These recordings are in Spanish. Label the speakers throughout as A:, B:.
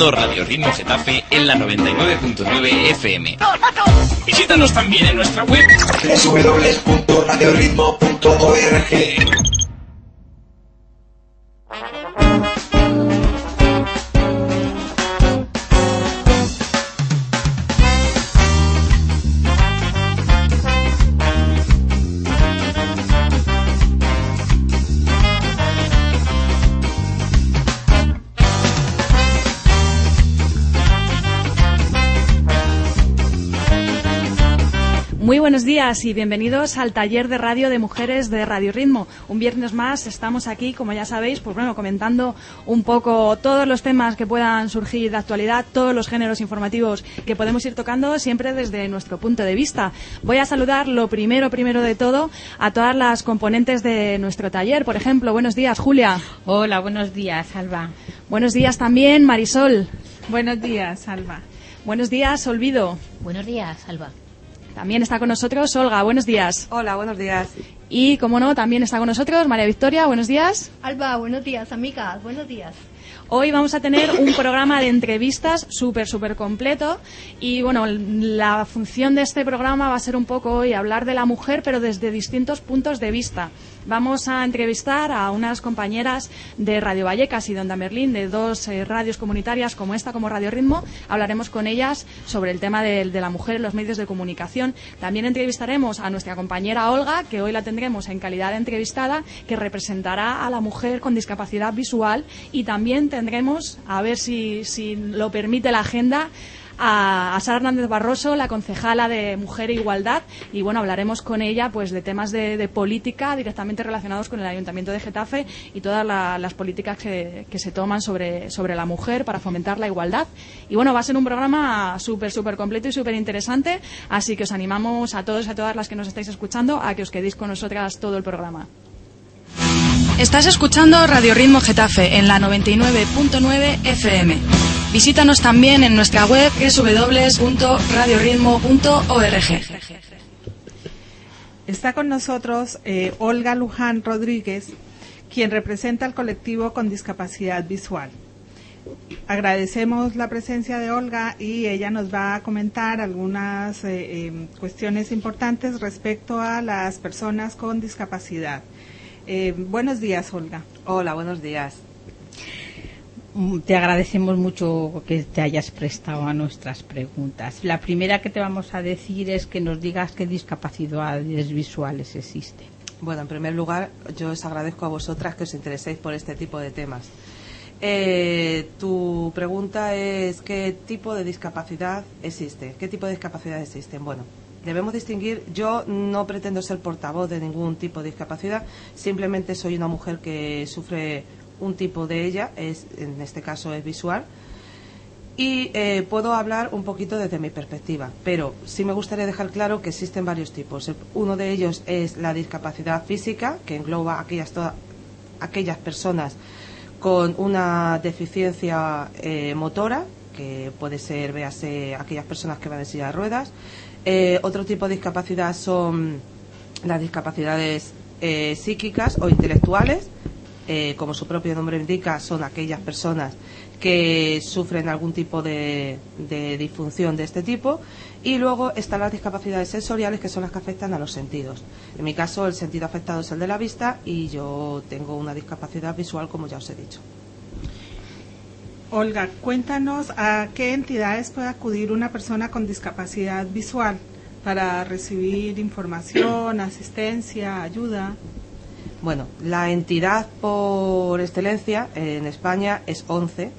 A: Radio Ritmo Getafe en la 99.9 FM. Visítanos también en nuestra web
B: www.radioritmo.org.
C: buenos días y bienvenidos al taller de radio de mujeres de Radio Ritmo. Un viernes más estamos aquí, como ya sabéis, pues bueno, comentando un poco todos los temas que puedan surgir de actualidad, todos los géneros informativos que podemos ir tocando siempre desde nuestro punto de vista. Voy a saludar lo primero, primero de todo, a todas las componentes de nuestro taller. Por ejemplo, buenos días, Julia.
D: Hola, buenos días, Alba.
C: Buenos días también, Marisol.
E: Buenos días, Alba.
C: Buenos días, Olvido.
F: Buenos días, Alba.
C: También está con nosotros Olga, buenos días.
G: Hola, buenos días.
C: Y, como no, también está con nosotros María Victoria, buenos días.
H: Alba, buenos días, amigas, buenos días.
C: Hoy vamos a tener un programa de entrevistas súper, súper completo. Y bueno, la función de este programa va a ser un poco hoy hablar de la mujer, pero desde distintos puntos de vista. Vamos a entrevistar a unas compañeras de Radio Vallecas y de Onda Merlín, de dos eh, radios comunitarias como esta, como Radio Ritmo. Hablaremos con ellas sobre el tema de, la mujer en los medios de comunicación. También entrevistaremos a nuestra compañera Olga, que hoy la tendremos en calidad de entrevistada, que representará a la mujer con discapacidad visual. Y también tendremos, a ver si, si lo permite la agenda, a, Sara Hernández Barroso, la concejala de Mujer e Igualdad, y bueno, hablaremos con ella pues de temas de, política directamente relacionados con el Ayuntamiento de Getafe y todas las políticas que, se toman sobre, sobre la mujer para fomentar la igualdad. Y bueno, va a ser un programa súper, súper completo y súper interesante, así que os animamos a todos y a todas las que nos estáis escuchando a que os quedéis con nosotras todo el programa. Estás escuchando Radio Ritmo Getafe en la 99.9 FM. Visítanos también en nuestra web www.radioritmo.org.
E: Está con nosotros eh, Olga Luján Rodríguez, quien representa al colectivo con discapacidad visual. Agradecemos la presencia de Olga y ella nos va a comentar algunas eh, em, cuestiones importantes respecto a las personas con discapacidad. Eh, buenos días, Olga.
G: Hola, buenos días.
D: Mm, te agradecemos mucho que te hayas prestado a nuestras preguntas. La primera que te vamos a decir es que nos digas qué discapacidades visuales existen.
G: Bueno, en primer lugar, yo os agradezco a vosotras que os intereséis por este tipo de temas. Eh, tu pregunta es qué tipo de discapacidad existe. ¿Qué tipo de discapacidad existen? Bueno, debemos distinguir. Yo no pretendo ser portavoz de ningún tipo de discapacidad. Simplemente soy una mujer que sufre un tipo de ella, es, en este caso es visual, y eh, puedo hablar un poquito desde mi perspectiva, pero sí me gustaría dejar claro que existen varios tipos. Uno de ellos es la discapacidad física, que engloba aquellas, aquellas personas con una deficiencia eh, motora, que puede ser, véase, aquellas personas que van en silla de ruedas. Eh, otro tipo de discapacidad son las discapacidades psíquicas o intelectuales, eh, como su propio nombre indica, son aquellas personas que sufren algún tipo de, disfunción de este tipo. Y luego están las discapacidades sensoriales, que son las que afectan a los sentidos. En mi caso, el sentido afectado es el de la vista y yo tengo una discapacidad visual, como ya os he dicho.
E: Olga, cuéntanos a qué entidades puede acudir una persona con discapacidad visual para recibir información, asistencia, ayuda.
G: Bueno, la entidad por excelencia en España es ONCE.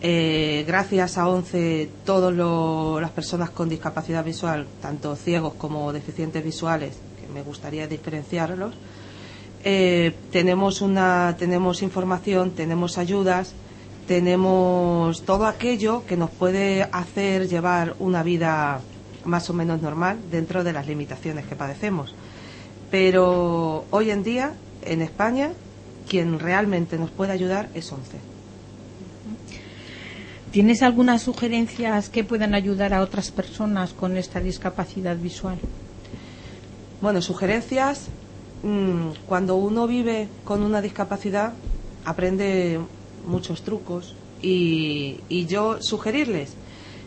G: Eh, gracias a ONCE, todas las personas con discapacidad visual, tanto ciegos como deficientes visuales, que me gustaría diferenciarlos, eh, tenemos, una, tenemos información, tenemos ayudas, tenemos todo aquello que nos puede hacer llevar una vida más o menos normal dentro de las limitaciones que padecemos. Pero hoy en día, en España, quien realmente nos puede ayudar es ONCE.
D: ¿Tienes algunas sugerencias que puedan ayudar a otras personas con esta discapacidad visual?
G: Bueno, sugerencias. Mm, cuando uno vive con una discapacidad, aprende muchos trucos, Y, y yo sugerirles,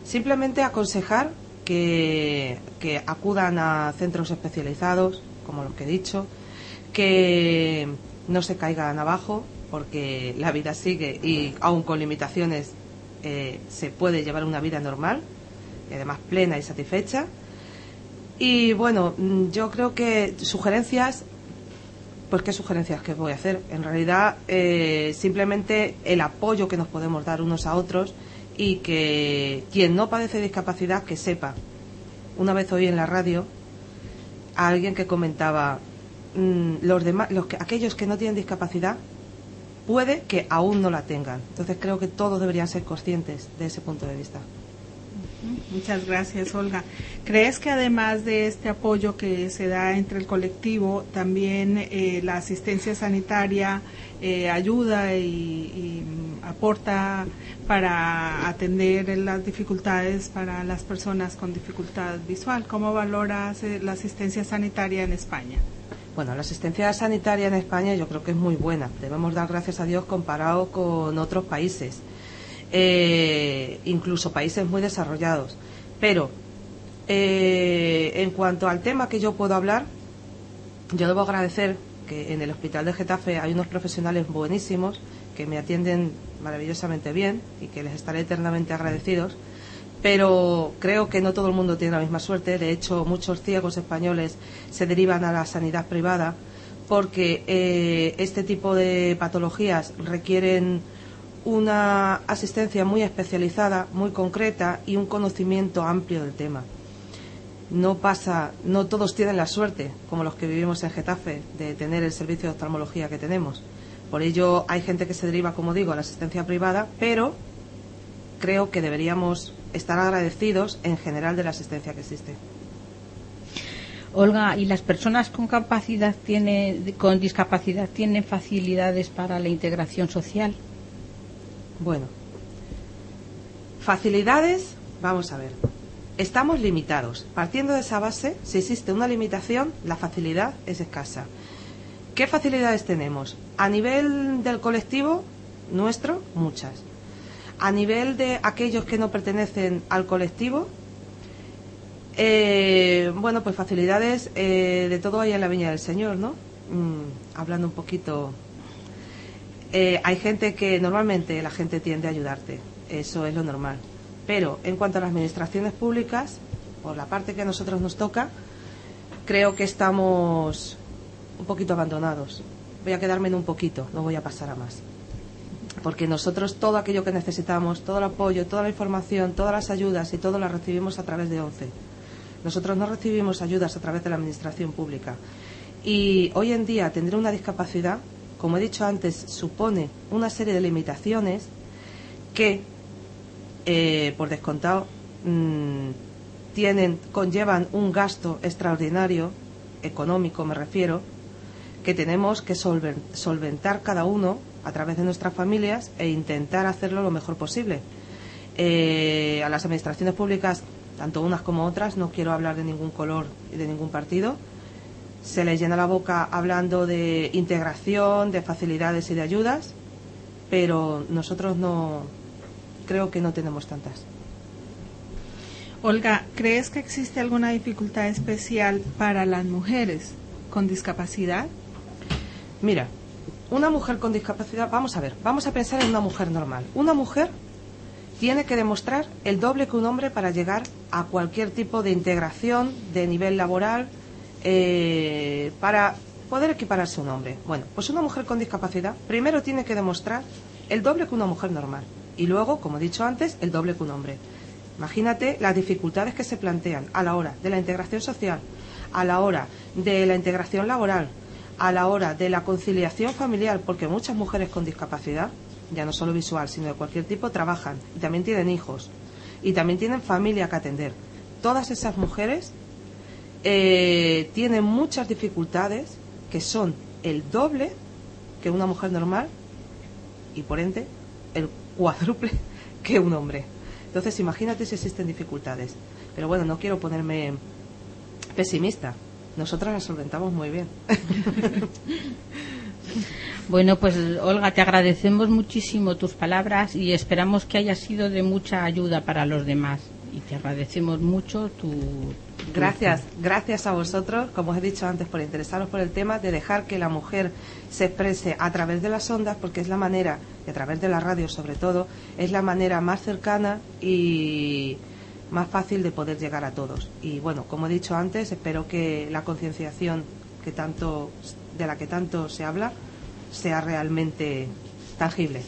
G: simplemente aconsejar que, que acudan a centros especializados, como los que he dicho, que no se caigan abajo, porque la vida sigue y aún con limitaciones eh, se puede llevar una vida normal y además plena y satisfecha. Y bueno, mm, yo creo que sugerencias, pues qué sugerencias que voy a hacer. En realidad, eh, simplemente el apoyo que nos podemos dar unos a otros y que quien no padece discapacidad que sepa. Una vez oí en la radio a alguien que comentaba mm, los demás, los que, aquellos que no tienen discapacidad puede que aún no la tengan. Entonces creo que todos deberían ser conscientes de ese punto de vista.
E: Muchas gracias, Olga. ¿Crees que además de este apoyo que se da entre el colectivo, también eh, la asistencia sanitaria eh, ayuda y, y, aporta para atender las dificultades para las personas con dificultad visual? ¿Cómo valoras la asistencia sanitaria en España?
G: Bueno, la asistencia sanitaria en España yo creo que es muy buena. Debemos dar gracias a Dios comparado con otros países, eh, incluso países muy desarrollados. Pero eh, en cuanto al tema que yo puedo hablar, yo debo agradecer que en el hospital de Getafe hay unos profesionales buenísimos que me atienden maravillosamente bien y que les estaré eternamente agradecidos pero creo que no todo el mundo tiene la misma suerte. De hecho, muchos ciegos españoles se derivan a la sanidad privada porque eh, este tipo de patologías requieren una asistencia muy especializada, muy concreta y un conocimiento amplio del tema. No pasa, no todos tienen la suerte, como los que vivimos en Getafe, de tener el servicio de oftalmología que tenemos. Por ello hay gente que se deriva, como digo, a la asistencia privada, pero creo que deberíamos estar agradecidos en general de la asistencia que existe.
D: Olga, ¿y las personas con capacidad tiene, con discapacidad tienen facilidades para la integración social?
G: Bueno, facilidades, vamos a ver. Estamos limitados. Partiendo de esa base, si existe una limitación, la facilidad es escasa. ¿Qué facilidades tenemos? A nivel del colectivo nuestro, muchas. A nivel de aquellos que no pertenecen al colectivo, eh, bueno, pues facilidades eh, de todo hay en la Viña del Señor, ¿no? Mm, hablando un poquito. Eh, hay gente que normalmente la gente tiende a ayudarte, eso es lo normal. Pero en cuanto a las administraciones públicas, por la parte que a nosotros nos toca, creo que estamos un poquito abandonados. Voy a quedarme en un poquito, no voy a pasar a más porque nosotros todo aquello que necesitamos, todo el apoyo, toda la información, todas las ayudas y todo las recibimos a través de ONCE. Nosotros no recibimos ayudas a través de la administración pública. Y hoy en día tener una discapacidad, como he dicho antes, supone una serie de limitaciones que, eh, por descontado, mmm, tienen, conllevan un gasto extraordinario, económico me refiero, que tenemos que solventar cada uno a través de nuestras familias e intentar hacerlo lo mejor posible. Eh, a las administraciones públicas, tanto unas como otras, no quiero hablar de ningún color y de ningún partido, se les llena la boca hablando de integración, de facilidades y de ayudas, pero nosotros no creo que no tenemos tantas.
E: Olga, ¿crees que existe alguna dificultad especial para las mujeres con discapacidad?
G: Mira, una mujer con discapacidad, vamos a ver, vamos a pensar en una mujer normal. Una mujer tiene que demostrar el doble que un hombre para llegar a cualquier tipo de integración de nivel laboral eh, para poder equipararse a un hombre. Bueno, pues una mujer con discapacidad primero tiene que demostrar el doble que una mujer normal y luego, como he dicho antes, el doble que un hombre. Imagínate las dificultades que se plantean a la hora de la integración social, a la hora de la integración laboral, a la hora de la conciliación familiar, porque muchas mujeres con discapacidad, ya no solo visual, sino de cualquier tipo, trabajan y también tienen hijos y también tienen familia que atender. Todas esas mujeres eh, tienen muchas dificultades que son el doble que una mujer normal y por ende el cuádruple que un hombre. Entonces imagínate si existen dificultades. Pero bueno, no quiero ponerme pesimista, nosotras la solventamos muy bien.
D: Bueno, pues Olga, te agradecemos muchísimo tus palabras y esperamos que haya sido de mucha ayuda para los demás. Y te agradecemos mucho tu...
G: Gracias, gracias a vosotros, como os he dicho antes, por interesaros por el tema, de dejar que la mujer se exprese a través de las ondas, porque es la manera, y a través de la radio sobre todo, es la manera más cercana y más fácil de poder llegar a todos. Y bueno, como he dicho antes, espero que la concienciación que tanto, de la que tanto se habla sea realmente tangible.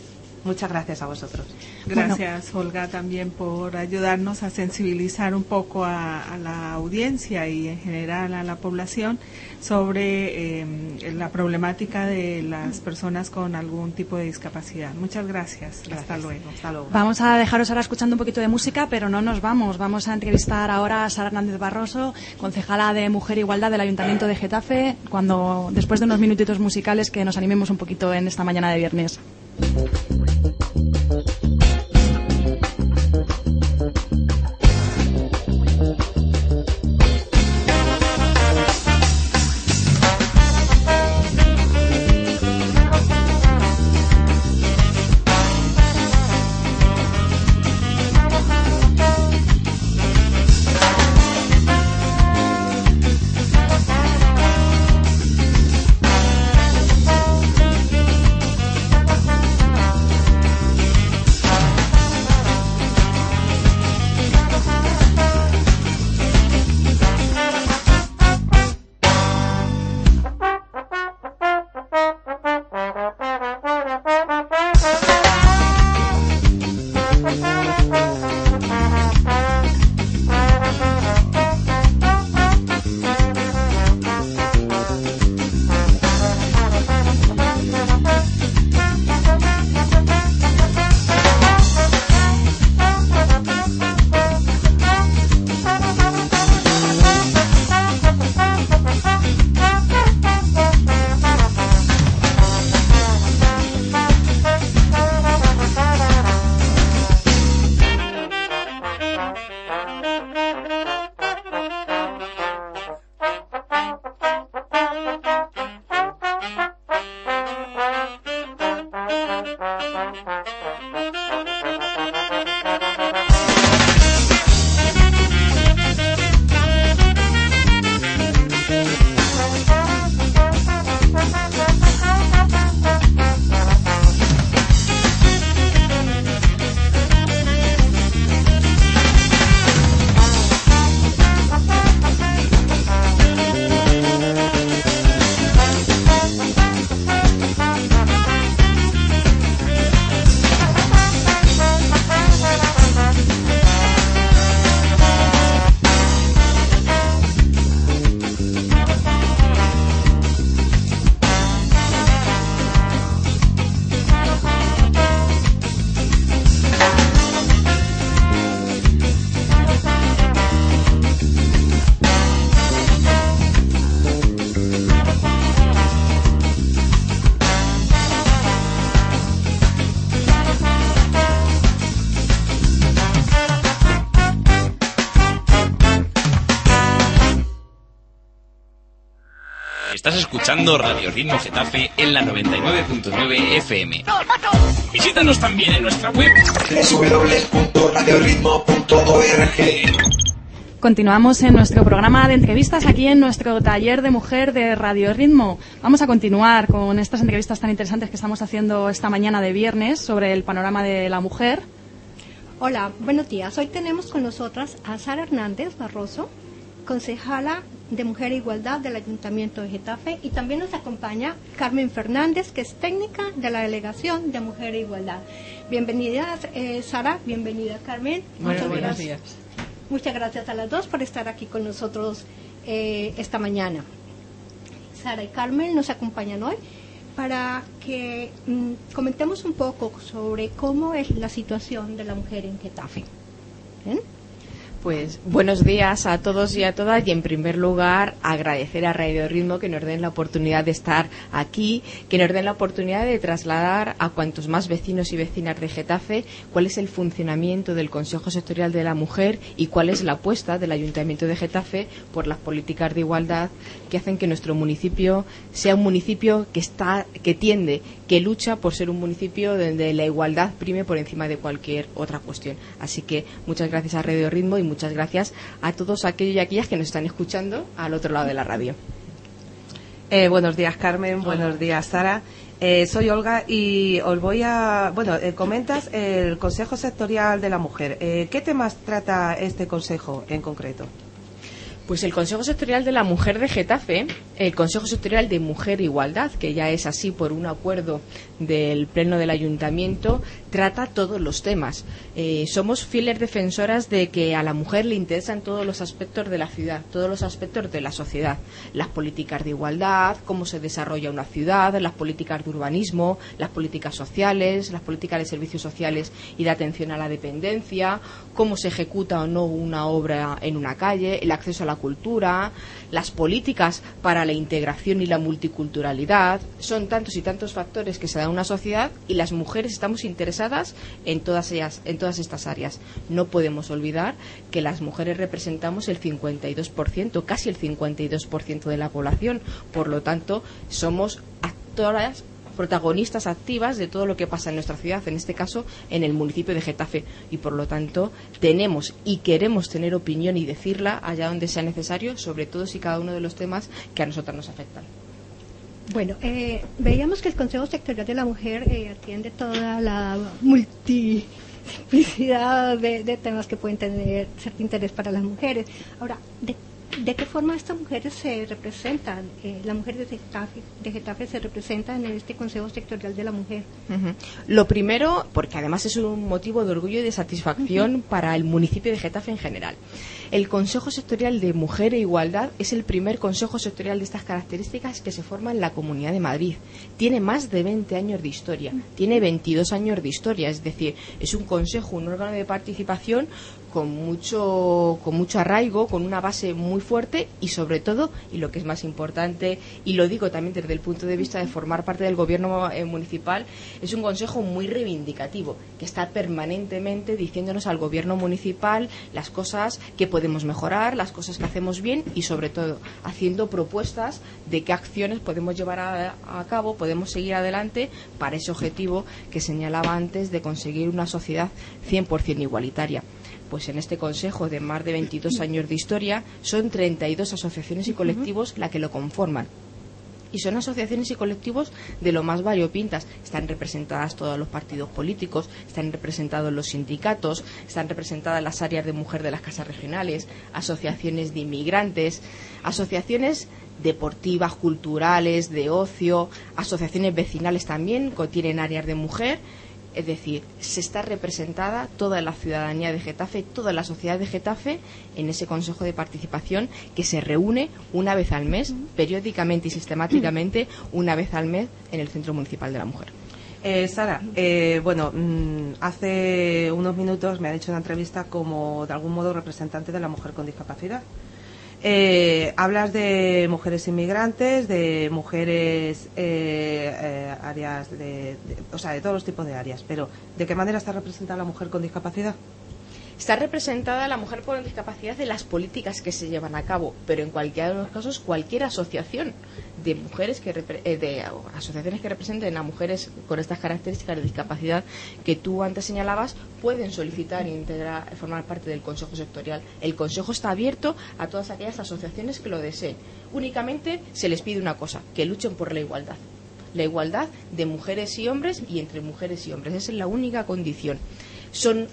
G: Muchas gracias a vosotros.
E: Gracias, Olga, también por ayudarnos a sensibilizar un poco a, la audiencia y en general a la población sobre eh, la problemática de las personas con algún tipo de discapacidad. Muchas gracias. Hasta, luego.
G: Hasta luego.
C: Vamos a dejaros ahora escuchando un poquito de música, pero no nos vamos. Vamos a entrevistar ahora a Sara Hernández Barroso, concejala de Mujer e Igualdad del Ayuntamiento de Getafe, cuando después de unos minutitos musicales que nos animemos un poquito en esta mañana de viernes.
A: Escuchando Radio Ritmo Getafe en la 99.9 FM. Visítanos también en nuestra web
B: www.radioritmo.org.
C: Continuamos en nuestro programa de entrevistas aquí en nuestro taller de mujer de Radio Ritmo. Vamos a continuar con estas entrevistas tan interesantes que estamos haciendo esta mañana de viernes sobre el panorama de la mujer.
H: Hola, buenos días. Hoy tenemos con nosotras a Sara Hernández Barroso, concejala de Mujer e Igualdad del Ayuntamiento de Getafe y también nos acompaña Carmen Fernández, que es técnica de la Delegación de Mujer e Igualdad. Bienvenida eh, Sara, bienvenida Carmen.
D: Muchas buenos días.
H: Muchas gracias a las dos por estar aquí con nosotros eh, esta mañana. Sara y Carmen nos acompañan hoy para que mm, comentemos un poco sobre cómo es la situación de la mujer en Getafe.
F: Pues buenos días a todos y a todas y en primer lugar agradecer a Radio Ritmo que nos den la oportunidad de estar aquí, que nos den la oportunidad de trasladar a cuantos más vecinos y vecinas de Getafe cuál es el funcionamiento del Consejo Sectorial de la Mujer y cuál es la apuesta del Ayuntamiento de Getafe por las políticas de igualdad que hacen que nuestro municipio sea un municipio que está que tiende, que lucha por ser un municipio donde la igualdad prime por encima de cualquier otra cuestión. Así que muchas gracias a Radio Ritmo y muchas gracias a todos aquellos y aquellas que nos están escuchando al otro lado de la radio.
G: Eh, buenos días, Carmen. Buenos días, Sara. Eh, soy Olga y os voy a. Bueno, eh, comentas el Consejo Sectorial de la Mujer. ¿Qué temas trata este consejo en concreto?
F: Pues el Consejo Sectorial de la Mujer de Getafe, el Consejo Sectorial de Mujer e Igualdad, que ya es así por un acuerdo del Pleno del Ayuntamiento, trata todos los temas. Eh, somos fieles defensoras de que a la mujer le interesan todos los aspectos de la ciudad, todos los aspectos de la sociedad. Las políticas de igualdad, cómo se desarrolla una ciudad, las políticas de urbanismo, las políticas sociales, las políticas de servicios sociales y de atención a la dependencia, cómo se ejecuta o no una obra en una calle, el acceso a la cultura, las políticas para la integración y la multiculturalidad. Son tantos y tantos factores que se dan una sociedad y las mujeres estamos interesadas en todas ellas, en todas estas áreas. No podemos olvidar que las mujeres representamos el 52%, casi el 52% de la población. Por lo tanto, somos actoras protagonistas activas de todo lo que pasa en nuestra ciudad, en este caso en el municipio de Getafe. Y por lo tanto, tenemos y queremos tener opinión y decirla allá donde sea necesario sobre todos y cada uno de los temas que a nosotras nos afectan.
H: Bueno, eh, veíamos que el Consejo Sectorial de la Mujer eh, atiende toda la multiplicidad de, temas que pueden tener cierto interés para las mujeres. Ahora, ¿de ¿De qué forma estas mujeres se representan? Eh, las mujeres de Getafe, de Getafe se representan en este Consejo Sectorial de la Mujer.
F: Lo primero, porque además es un motivo de orgullo y de satisfacción para el municipio de Getafe en general. El Consejo Sectorial de Mujer e Igualdad es el primer consejo sectorial de estas características que se forma en la Comunidad de Madrid. Tiene más de 20 años de historia, tiene 22 años de historia, es decir, es un consejo, un órgano de participación con mucho, con mucho arraigo, con una base muy fuerte y sobre todo, y lo que es más importante, y lo digo también desde el punto de vista de formar parte del gobierno eh, municipal, es un consejo muy reivindicativo, que está permanentemente diciéndonos al gobierno municipal las cosas que podemos mejorar, las cosas que hacemos bien y sobre todo haciendo propuestas de qué acciones podemos llevar a, a cabo, podemos seguir adelante para ese objetivo que señalaba antes de conseguir una sociedad 100% igualitaria pues en este consejo de más de 22 años de historia son 32 asociaciones y colectivos la que lo conforman. Y son asociaciones y colectivos de lo más variopintas. Están representadas todos los partidos políticos, están representados los sindicatos, están representadas las áreas de mujer de las casas regionales, asociaciones de inmigrantes, asociaciones deportivas, culturales, de ocio, asociaciones vecinales también, que tienen áreas de mujer es decir, se está representada toda la ciudadanía de Getafe, toda la sociedad de Getafe en ese Consejo de Participación que se reúne una vez al mes, periódicamente y sistemáticamente, una vez al mes en el Centro Municipal de la Mujer.
G: Eh, Sara, eh, bueno, mm, hace unos minutos me ha hecho una entrevista como de algún modo representante de la mujer con discapacidad. Eh, hablas de mujeres inmigrantes, de mujeres eh, eh, áreas de, o sea, de todos los tipos de áreas, pero ¿de qué manera está representada la mujer con discapacidad?
F: Está representada la mujer con discapacidad de las políticas que se llevan a cabo, pero en cualquiera de los casos cualquier asociación de mujeres que eh, de asociaciones que representen a mujeres con estas características de discapacidad que tú antes señalabas pueden solicitar e integrar formar parte del consejo sectorial. El consejo está abierto a todas aquellas asociaciones que lo deseen. Únicamente se les pide una cosa, que luchen por la igualdad la igualdad de mujeres y hombres y entre mujeres y hombres. Esa es la única condición son,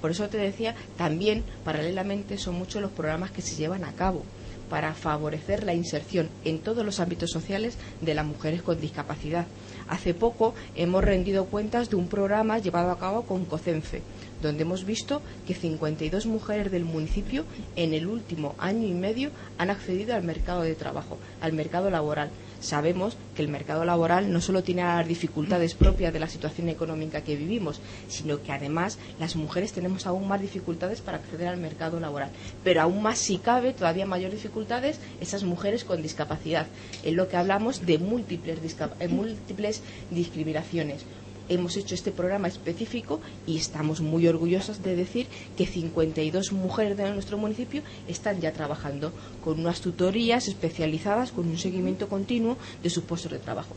F: por eso te decía, también paralelamente son muchos los programas que se llevan a cabo para favorecer la inserción en todos los ámbitos sociales de las mujeres con discapacidad. Hace poco hemos rendido cuentas de un programa llevado a cabo con COCENFE, donde hemos visto que 52 mujeres del municipio en el último año y medio han accedido al mercado de trabajo, al mercado laboral. Sabemos que el mercado laboral no solo tiene las dificultades propias de la situación económica que vivimos, sino que además las mujeres tenemos aún más dificultades para acceder al mercado laboral. Pero aún más, si cabe, todavía mayor dificultades esas mujeres con discapacidad. En lo que hablamos de múltiples, eh, múltiples discriminaciones hemos hecho este programa específico y estamos muy orgullosos de decir que 52 mujeres de nuestro municipio están ya trabajando con unas tutorías especializadas, con un seguimiento continuo de sus puestos de trabajo.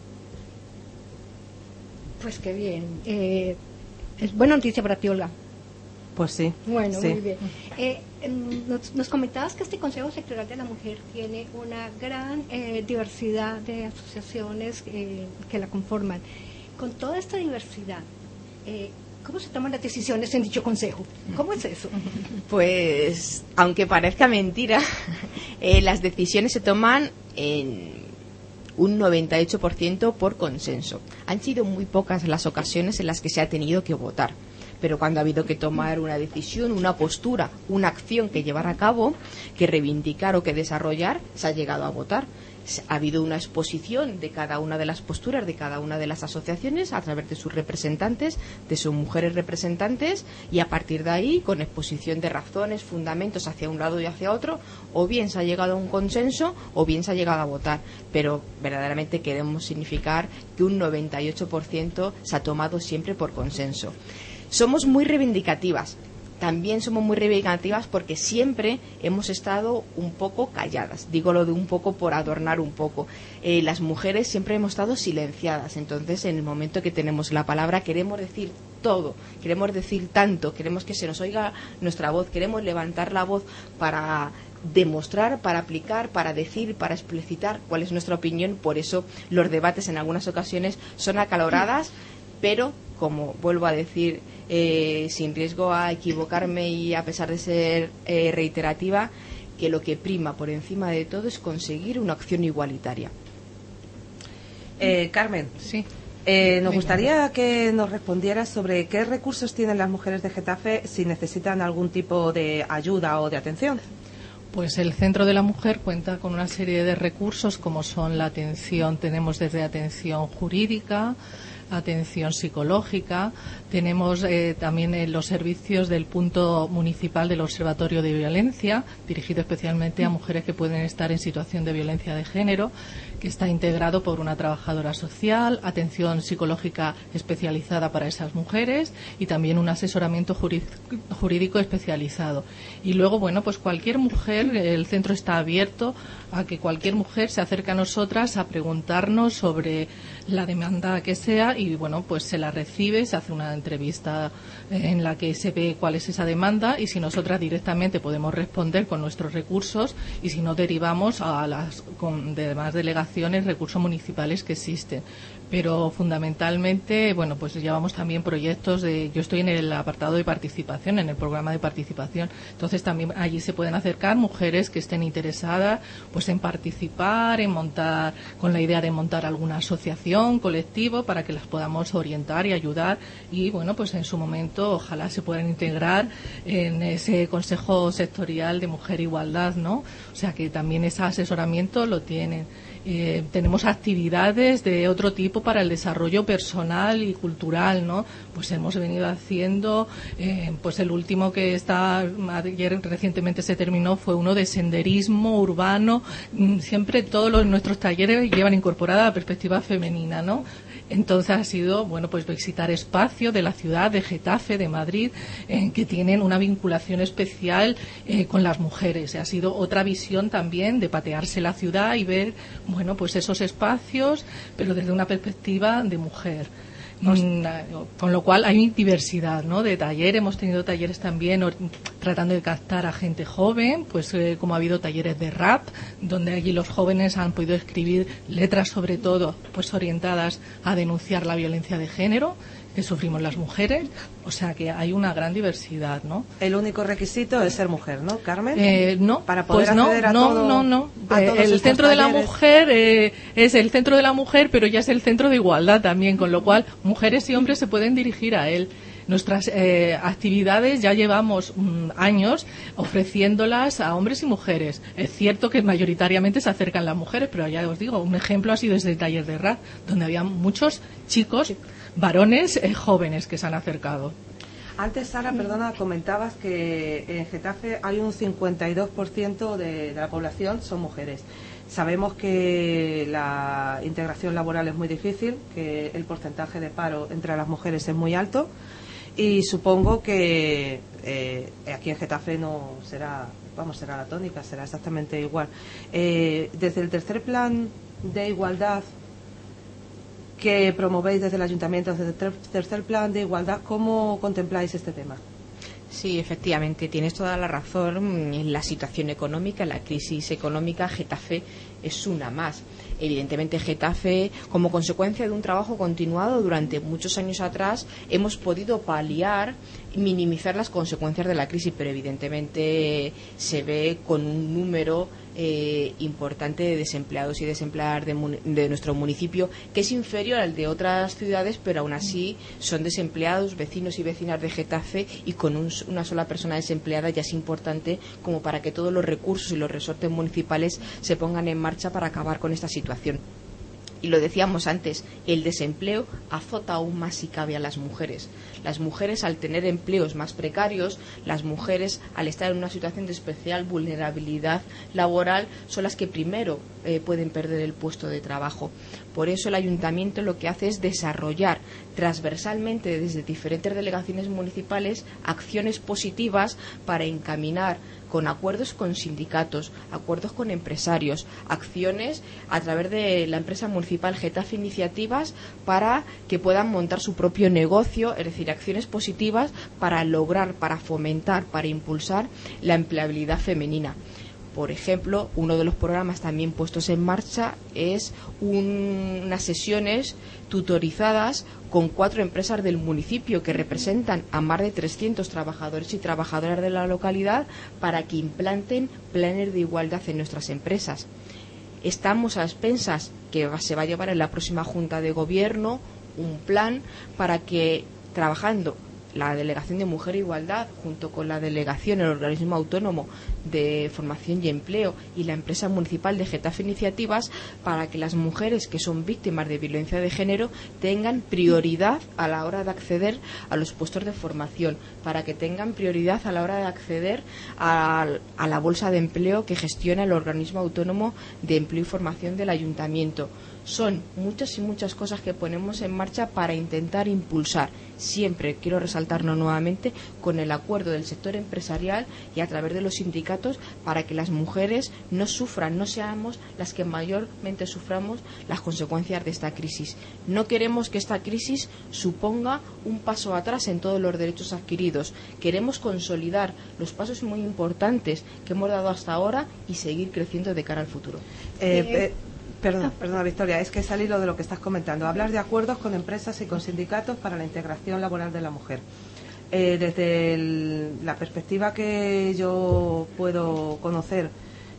H: Pues qué bien. Eh, es buena noticia para ti, Olga.
G: Pues sí.
H: Bueno, muy bien. Eh, nos, comentabas que este Consejo Sectorial de la Mujer tiene una gran eh, diversidad de asociaciones que la conforman con toda esta diversidad, eh, ¿cómo se toman las decisiones en dicho consejo? ¿Cómo es eso?
F: Pues, aunque parezca mentira, eh, las decisiones se toman en un 98% por consenso. Han sido muy pocas las ocasiones en las que se ha tenido que votar pero cuando ha habido que tomar una decisión, una postura, una acción que llevar a cabo, que reivindicar o que desarrollar, se ha llegado a votar ha habido una exposición de cada una de las posturas de cada una de las asociaciones a través de sus representantes, de sus mujeres representantes y a partir de ahí, con exposición de razones, fundamentos hacia un lado y hacia otro, o bien se ha llegado a un consenso o bien se ha llegado a votar. Pero verdaderamente queremos significar que un 98% se ha tomado siempre por consenso. Somos muy reivindicativas, también somos muy reivindicativas porque siempre hemos estado un poco calladas. Digo lo de un poco por adornar un poco. Eh, las mujeres siempre hemos estado silenciadas. Entonces, en el momento que tenemos la palabra, queremos decir todo, queremos decir tanto, queremos que se nos oiga nuestra voz, queremos levantar la voz para demostrar, para aplicar, para decir, para explicitar cuál es nuestra opinión. Por eso los debates en algunas ocasiones son acaloradas, pero como vuelvo a decir, eh, sin riesgo a equivocarme y a pesar de ser eh, reiterativa, que lo que prima por encima de todo es conseguir una acción igualitaria.
G: Eh, Carmen,
D: sí.
G: nos gustaría que nos respondieras sobre qué recursos tienen las mujeres de Getafe si necesitan algún tipo de ayuda o de atención.
I: Pues el Centro de la Mujer cuenta con una serie de recursos como son la atención, tenemos desde atención jurídica, atención psicológica. Tenemos eh, también eh, los servicios del punto municipal del Observatorio de Violencia, dirigido especialmente a mujeres que pueden estar en situación de violencia de género, que está integrado por una trabajadora social, atención psicológica especializada para esas mujeres y también un asesoramiento jurídico especializado. Y luego, bueno, pues cualquier mujer, el centro está abierto a que cualquier mujer se acerque a nosotras a preguntarnos sobre la demanda que sea y bueno, pues se la recibe, se hace una entrevista en la que se ve cuál es esa demanda y si nosotras directamente podemos responder con nuestros recursos y si no derivamos a las con demás delegaciones, recursos municipales que existen pero fundamentalmente, bueno, pues llevamos también proyectos de, yo estoy en el apartado de participación, en el programa de participación, entonces también allí se pueden acercar mujeres que estén interesadas, pues en participar, en montar, con la idea de montar alguna asociación, colectivo, para que las podamos orientar y ayudar y, bueno, pues en su momento ojalá se puedan integrar en ese Consejo Sectorial de Mujer e Igualdad, ¿no? O sea que también ese asesoramiento lo tienen. Eh, tenemos actividades de otro tipo para el desarrollo personal y cultural, ¿no? Pues hemos venido haciendo, eh, pues el último que está ayer recientemente se terminó fue uno de senderismo urbano. Mm, siempre todos los, nuestros talleres llevan incorporada la perspectiva femenina, ¿no? Entonces ha sido, bueno, pues visitar espacios de la ciudad de Getafe, de Madrid, que tienen una vinculación especial eh, con las mujeres. Ha sido otra visión también de patearse la ciudad y ver, bueno, pues esos espacios, pero desde una perspectiva de mujer. Mm, con lo cual hay diversidad ¿no? de taller. Hemos tenido talleres también tratando de captar a gente joven, pues eh, como ha habido talleres de rap, donde allí los jóvenes han podido escribir letras sobre todo pues orientadas a denunciar la violencia de género que sufrimos las mujeres, o sea que hay una gran diversidad, ¿no?
G: El único requisito es ser mujer, ¿no, Carmen?
I: Eh, no,
G: para poder
I: pues no,
G: acceder a
I: no,
G: todo,
I: no, no,
G: a
I: Eh, el centro de la mujer eh, es el centro de la mujer, pero ya es el centro de igualdad también, con lo cual mujeres y hombres se pueden dirigir a él. Nuestras eh, actividades ya llevamos mm, años ofreciéndolas a hombres y mujeres. Es cierto que mayoritariamente se acercan las mujeres, pero ya os digo, un ejemplo ha sido desde el taller de RAD, donde había muchos chicos, varones eh, jóvenes que se han acercado.
G: Antes, Sara, perdona, comentabas que en Getafe hay un 52% de, de la población son mujeres. Sabemos que la integración laboral es muy difícil, que el porcentaje de paro entre las mujeres es muy alto y supongo que eh, aquí en Getafe no será, vamos, será la tónica, será exactamente igual. Eh, desde el tercer plan de igualdad que promovéis desde el ayuntamiento, desde el tercer plan de igualdad, ¿cómo contempláis este tema?
F: Sí, efectivamente, tienes toda la razón. En la situación económica, la crisis económica, Getafe es una más. Evidentemente, Getafe, como consecuencia de un trabajo continuado durante muchos años atrás, hemos podido paliar minimizar las consecuencias de la crisis, pero evidentemente se ve con un número eh, importante de desempleados y desempleadas de, nuestro municipio, que es inferior al de otras ciudades, pero aún así son desempleados, vecinos y vecinas de Getafe, y con una sola persona desempleada ya es importante como para que todos los recursos y los resortes municipales se pongan en marcha para acabar con esta situación y lo decíamos antes, el desempleo azota aún más si cabe a las mujeres. Las mujeres al tener empleos más precarios, las mujeres al estar en una situación de especial vulnerabilidad laboral son las que primero eh, pueden perder el puesto de trabajo. Por eso el ayuntamiento lo que hace es desarrollar transversalmente desde diferentes delegaciones municipales acciones positivas para encaminar con acuerdos con sindicatos, acuerdos con empresarios, acciones a través de la empresa municipal Getafe Iniciativas para que puedan montar su propio negocio, es decir, acciones positivas para lograr, para fomentar, para impulsar la empleabilidad femenina. Por ejemplo, uno de los programas también puestos en marcha es unas sesiones tutorizadas con cuatro empresas del municipio que representan a más de 300 trabajadores y trabajadoras de la localidad para que implanten planes de igualdad en nuestras empresas. Estamos a expensas que se va a llevar en la próxima Junta de Gobierno un plan para que trabajando la Delegación de Mujer e Igualdad, junto con la Delegación, el Organismo Autónomo de Formación y Empleo y la Empresa Municipal de Getafe Iniciativas, para que las mujeres que son víctimas de violencia de género tengan prioridad a la hora de acceder a los puestos de formación, para que tengan prioridad a la hora de acceder a, a la bolsa de empleo que gestiona el Organismo Autónomo de Empleo y Formación del Ayuntamiento son muchas y muchas cosas que ponemos en marcha para intentar impulsar, siempre quiero resaltarlo nuevamente, con el acuerdo del sector empresarial y a través de los sindicatos para que las mujeres no sufran, no seamos las que mayormente suframos las consecuencias de esta crisis. No queremos que esta crisis suponga un paso atrás en todos los derechos adquiridos. Queremos consolidar los pasos muy importantes que hemos dado hasta ahora y seguir creciendo de cara al futuro.
G: Eh, eh, Perdona, perdona, Victoria, es que es al hilo de lo que estás comentando. Hablar de acuerdos con empresas y con sindicatos para la integración laboral de la mujer. Eh, desde la perspectiva que yo puedo conocer,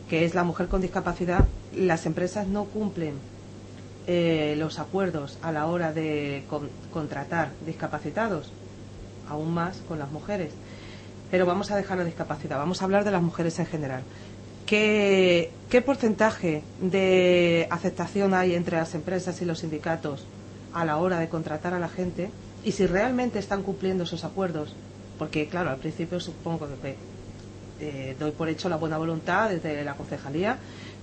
G: que es la mujer con discapacidad, las empresas no cumplen eh, los acuerdos a la hora de contratar discapacitados, aún más con las mujeres. Pero vamos a dejar la discapacidad, vamos a hablar de las mujeres en general. ¿Qué, porcentaje de aceptación hay entre las empresas y los sindicatos a la hora de contratar a la gente? Y si realmente están cumpliendo esos acuerdos. Porque, claro, al principio supongo que eh, doy por hecho la buena voluntad desde la concejalía,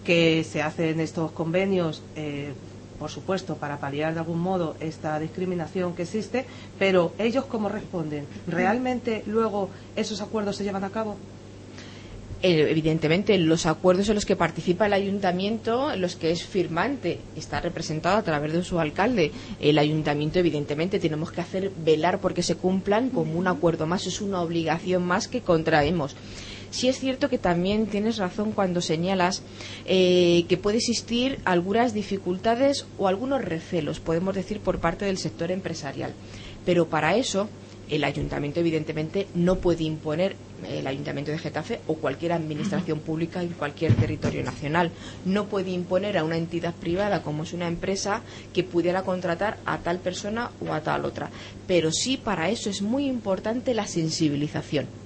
G: que se hacen estos convenios, eh, por supuesto, para paliar de algún modo esta discriminación que existe, pero ellos cómo responden. ¿Realmente luego esos acuerdos se llevan a cabo?
F: Evidentemente los acuerdos en los que participa el ayuntamiento, en los que es firmante, está representado a través de su alcalde. El ayuntamiento, evidentemente, tenemos que hacer velar porque se cumplan como un acuerdo más, es una obligación más que contraemos. Sí es cierto que también tienes razón cuando señalas eh, que puede existir algunas dificultades o algunos recelos, podemos decir, por parte del sector empresarial. Pero para eso el ayuntamiento evidentemente no puede imponer el Ayuntamiento de Getafe o cualquier administración pública en cualquier territorio nacional. No puede imponer a una entidad privada como es una empresa que pudiera contratar a tal persona o a tal otra. Pero sí para eso es muy importante la sensibilización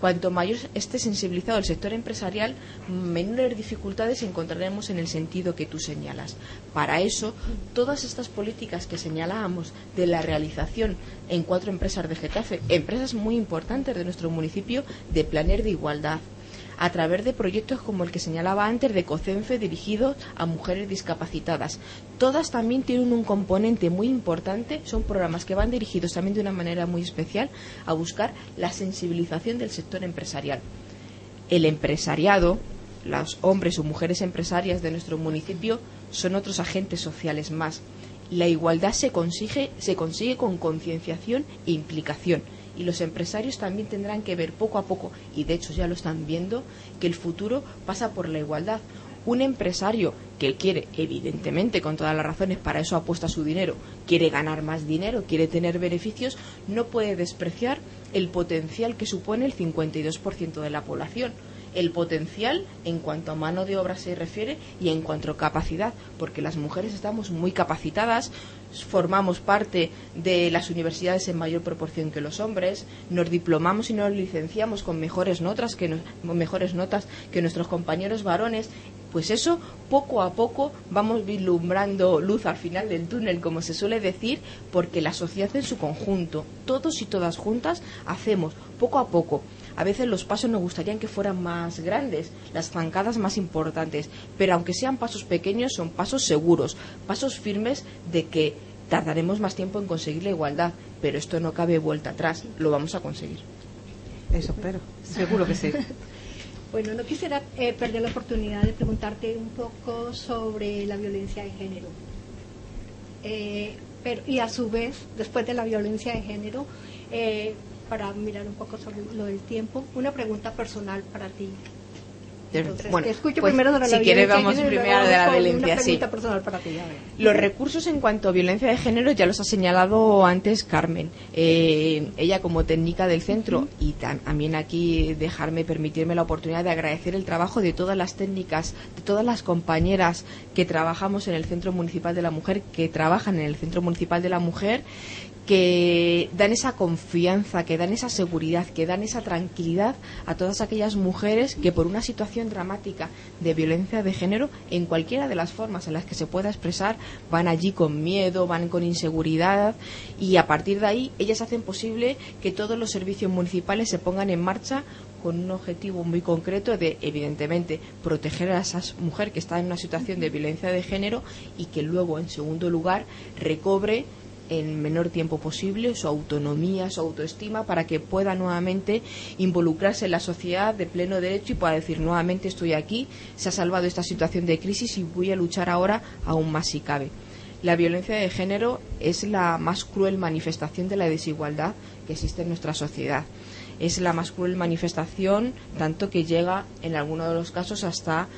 F: Cuanto mayor esté sensibilizado el sector empresarial, menores dificultades encontraremos en el sentido que tú señalas. Para eso, todas estas políticas que señalábamos de la realización en cuatro empresas de Getafe, empresas muy importantes de nuestro municipio, de planer de igualdad, a través de proyectos como el que señalaba antes de COCENFE dirigidos a mujeres discapacitadas. Todas también tienen un componente muy importante, son programas que van dirigidos también de una manera muy especial a buscar la sensibilización del sector empresarial. El empresariado, los hombres o mujeres empresarias de nuestro municipio son otros agentes sociales más. La igualdad se consigue, se consigue con concienciación e implicación y los empresarios también tendrán que ver poco a poco, y de hecho ya lo están viendo, que el futuro pasa por la igualdad. Un empresario que quiere, evidentemente, con todas las razones, para eso apuesta su dinero, quiere ganar más dinero, quiere tener beneficios, no puede despreciar el potencial que supone el 52% de la población. El potencial en cuanto a mano de obra se refiere y en cuanto a capacidad, porque las mujeres estamos muy capacitadas, formamos parte de las universidades en mayor proporción que los hombres, nos diplomamos y nos licenciamos con mejores notas que, mejores notas que nuestros compañeros varones, pues eso poco a poco vamos vislumbrando luz al final del túnel, como se suele decir, porque la sociedad en su conjunto, todos y todas juntas, hacemos poco a poco a veces los pasos nos gustarían que fueran más grandes, las zancadas más importantes, pero aunque sean pasos pequeños, son pasos seguros, pasos firmes de que tardaremos más tiempo en conseguir la igualdad, pero esto no cabe vuelta atrás, lo vamos a conseguir.
G: Eso espero, seguro que sí.
H: Bueno, no quisiera eh, perder la oportunidad de preguntarte un poco sobre la violencia de género. Eh, pero, y a su vez, después de la violencia de género, eh, para mirar un poco sobre lo del tiempo. Una pregunta personal para ti.
F: Bueno, escucho pues, primero de la si quieres vamos primero de la violencia, sí.
H: Para ti,
F: Los recursos en cuanto a violencia de género ya los ha señalado antes Carmen. Eh, ella como técnica del centro y también aquí dejarme permitirme la oportunidad de agradecer el trabajo de todas las técnicas, de todas las compañeras que trabajamos en el Centro Municipal de la Mujer, que trabajan en el Centro Municipal de la Mujer que dan esa confianza, que dan esa seguridad, que dan esa tranquilidad a todas aquellas mujeres que por una situación dramática de violencia de género, en cualquiera de las formas en las que se pueda expresar, van allí con miedo, van con inseguridad y a partir de ahí ellas hacen posible que todos los servicios municipales se pongan en marcha con un objetivo muy concreto de, evidentemente, proteger a esas mujeres que están en una situación de violencia de género y que luego, en segundo lugar, recobre en menor tiempo posible su autonomía, su autoestima, para que pueda nuevamente involucrarse en la sociedad de pleno derecho y pueda decir nuevamente estoy aquí, se ha salvado esta situación de crisis y voy a luchar ahora aún más si cabe. La violencia de género es la más cruel manifestación de la desigualdad que existe en nuestra sociedad. Es la más cruel manifestación, tanto que llega en algunos de los casos hasta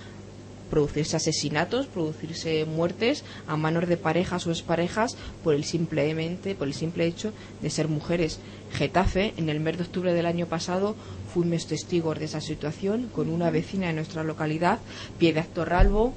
F: producirse asesinatos, producirse muertes a manos de parejas o exparejas por el simplemente por el simple hecho de ser mujeres. Getafe, en el mes de octubre del año pasado, fuimos testigos de esa situación con una vecina de nuestra localidad, Piedad Torralbo,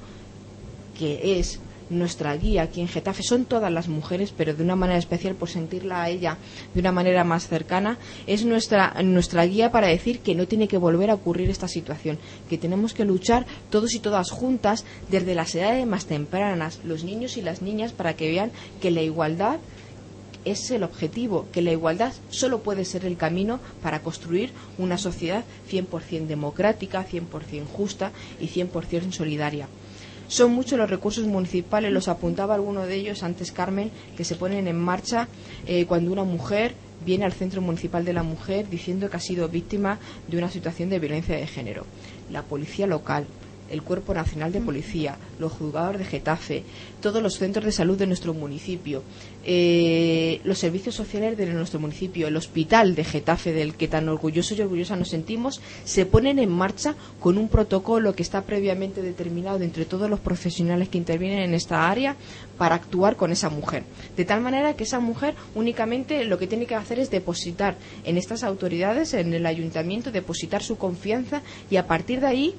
F: que es nuestra guía aquí en Getafe son todas las mujeres, pero de una manera especial por sentirla a ella de una manera más cercana, es nuestra, nuestra guía para decir que no tiene que volver a ocurrir esta situación, que tenemos que luchar todos y todas juntas desde las edades más tempranas, los niños y las niñas, para que vean que la igualdad es el objetivo, que la igualdad solo puede ser el camino para construir una sociedad 100% democrática, 100% justa y 100% solidaria. Son muchos los recursos municipales, los apuntaba alguno de ellos antes Carmen, que se ponen en marcha eh, cuando una mujer viene al Centro Municipal de la Mujer diciendo que ha sido víctima de una situación de violencia de género. La policía local, el Cuerpo Nacional de Policía, los juzgados de Getafe, todos los centros de salud de nuestro municipio, eh, los servicios sociales de nuestro municipio, el hospital de Getafe, del que tan orgullosos y orgullosas nos sentimos, se ponen en marcha con un protocolo que está previamente determinado entre todos los profesionales que intervienen en esta área para actuar con esa mujer. De tal manera que esa mujer únicamente lo que tiene que hacer es depositar en estas autoridades, en el ayuntamiento, depositar su confianza y a partir de ahí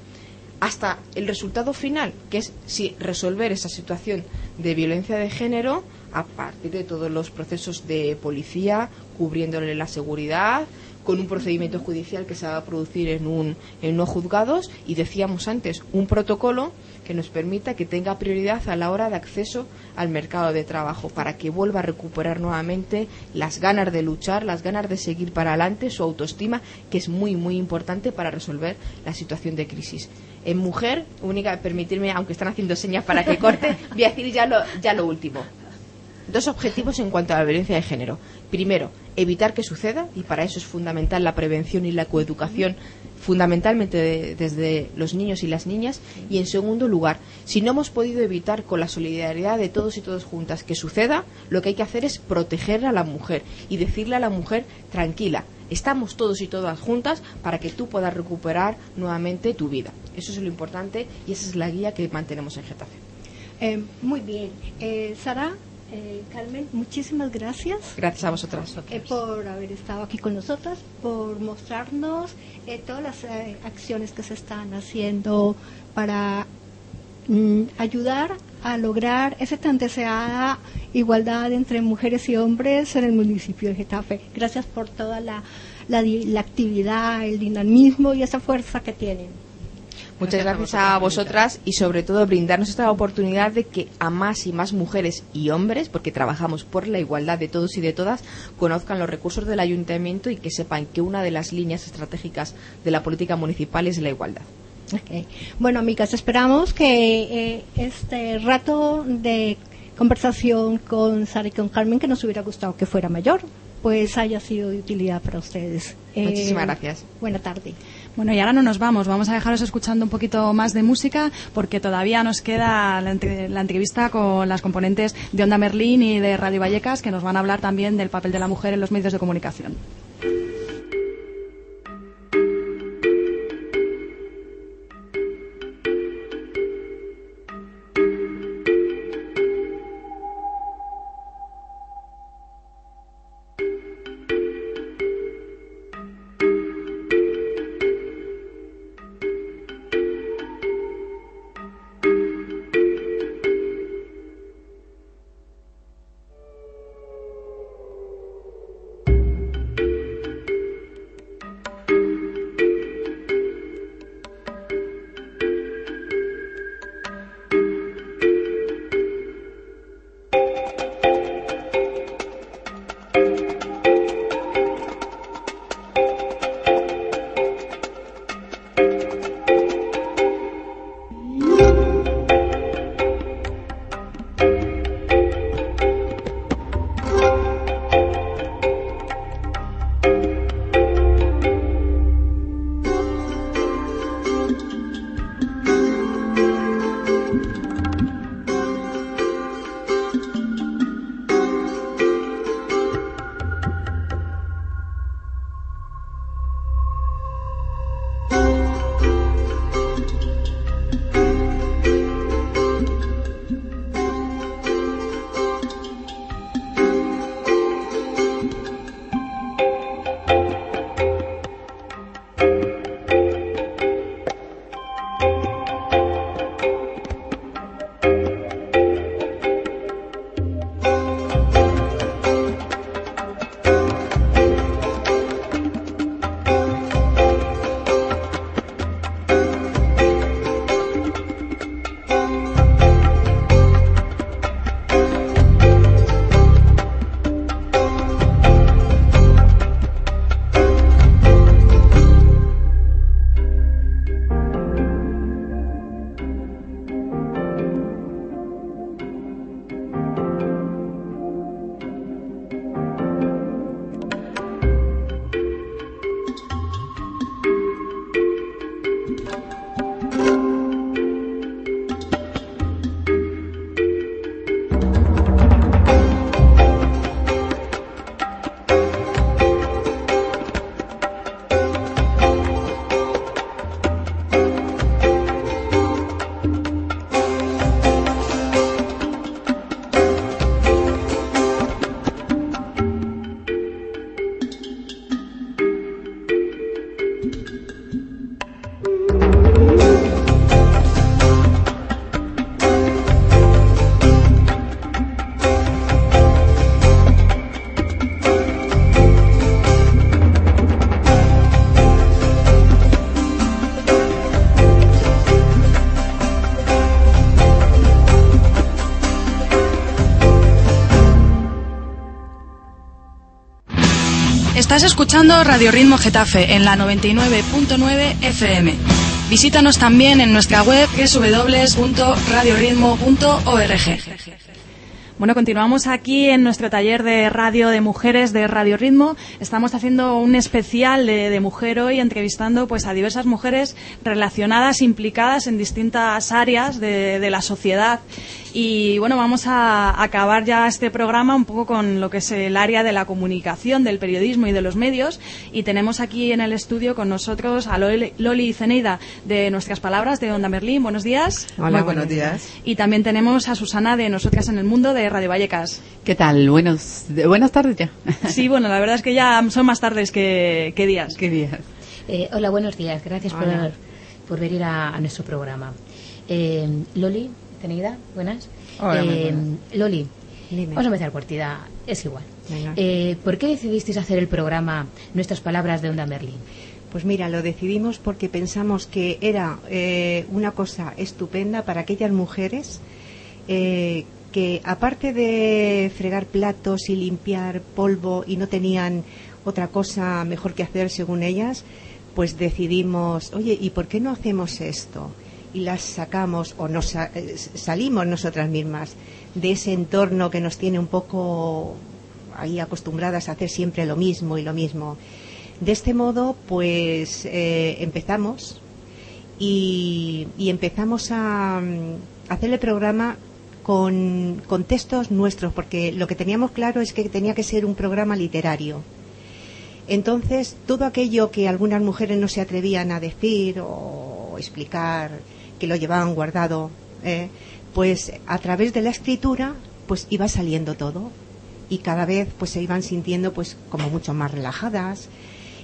F: hasta el resultado final, que es si resolver esa situación de violencia de género a partir de todos los procesos de policía, cubriéndole la seguridad, con un procedimiento judicial que se va a producir en, un, en unos juzgados y decíamos antes, un protocolo que nos permita que tenga prioridad a la hora de acceso al mercado de trabajo para que vuelva a recuperar nuevamente las ganas de luchar, las ganas de seguir para adelante, su autoestima, que es muy, muy importante para resolver la situación de crisis. En mujer, única, permitirme, aunque están haciendo señas para que corte, voy a decir ya lo, ya lo último. Dos objetivos en cuanto a la violencia de género. Primero, evitar que suceda, y para eso es fundamental la prevención y la coeducación, fundamentalmente desde los niños y las niñas. Y en segundo lugar, si no hemos podido evitar con la solidaridad de todos y todas juntas que suceda, lo que hay que hacer es proteger a la mujer y decirle a la mujer, tranquila, estamos todos y todas juntas para que tú puedas recuperar nuevamente tu vida. Eso es lo importante y esa es la guía que mantenemos en Getafe.
H: Eh, muy bien. Eh, Sara, eh, Carmen, muchísimas gracias.
F: Gracias a vosotras.
H: Eh, por haber estado aquí con nosotras, por mostrarnos eh, todas las eh, acciones que se están haciendo para mm, ayudar a lograr esa tan deseada igualdad entre mujeres y hombres en el municipio de Getafe. Gracias por toda la, la, la actividad, el dinamismo y esa fuerza que tienen.
F: Muchas gracias a vosotras y sobre todo brindarnos esta oportunidad de que a más y más mujeres y hombres, porque trabajamos por la igualdad de todos y de todas, conozcan los recursos del ayuntamiento y que sepan que una de las líneas estratégicas de la política municipal es la igualdad.
H: Bueno, amigas, esperamos que eh, este rato de conversación con Sara y con Carmen, que nos hubiera gustado que fuera mayor, pues haya sido de utilidad para ustedes. Eh,
F: Muchísimas gracias.
H: Buena tarde.
C: Bueno, y ahora no nos vamos, vamos a dejaros escuchando un poquito más de música porque todavía nos queda la, la entrevista con las componentes de Onda Merlín y de Radio Vallecas que nos van a hablar también del papel de la mujer en los medios de comunicación. Estás escuchando Radio Ritmo Getafe en la 99.9 FM. Visítanos también en nuestra web www.radioritmo.org. Bueno, continuamos aquí en nuestro taller de radio de mujeres de Radio Ritmo. Estamos haciendo un especial de, mujer hoy, entrevistando pues a diversas mujeres relacionadas, implicadas en distintas áreas de, de la sociedad y bueno, vamos a acabar ya este programa un poco con lo que es el área de la comunicación, del periodismo y de los medios. Y tenemos aquí en el estudio con nosotros a Loli, y Ceneida de Nuestras Palabras de Onda Merlín. Buenos días.
J: Hola, buenos días.
C: Y también tenemos a Susana de Nosotras en el Mundo de Radio Vallecas.
J: ¿Qué tal? Buenos, buenas tardes ya.
C: Sí, bueno, la verdad es que ya son más tardes que, días.
J: ¿Qué días?
K: Eh, hola, buenos días. Gracias por, por, venir a, nuestro programa. Eh, Loli, Tenida, buenas. eh, Loli, vamos a empezar por ti, es igual. Eh, ¿Por qué decidisteis hacer el programa Nuestras Palabras de Onda Merlín?
L: Pues mira, lo decidimos porque pensamos que era eh, una cosa estupenda para aquellas mujeres eh, que, aparte de fregar platos y limpiar polvo y no tenían otra cosa mejor que hacer según ellas, pues decidimos, oye, ¿y por qué no hacemos esto? Y las sacamos o nos eh, salimos nosotras mismas de ese entorno que nos tiene un poco ahí acostumbradas a hacer siempre lo mismo y lo mismo. De este modo, pues eh, empezamos y, empezamos a, mm, hacer el programa con, con, textos nuestros, porque lo que teníamos claro es que tenía que ser un programa literario. Entonces, todo aquello que algunas mujeres no se atrevían a decir o explicar que lo llevaban guardado, eh, pues a través de la escritura pues iba saliendo todo. Y cada vez pues se iban sintiendo pues como mucho más relajadas.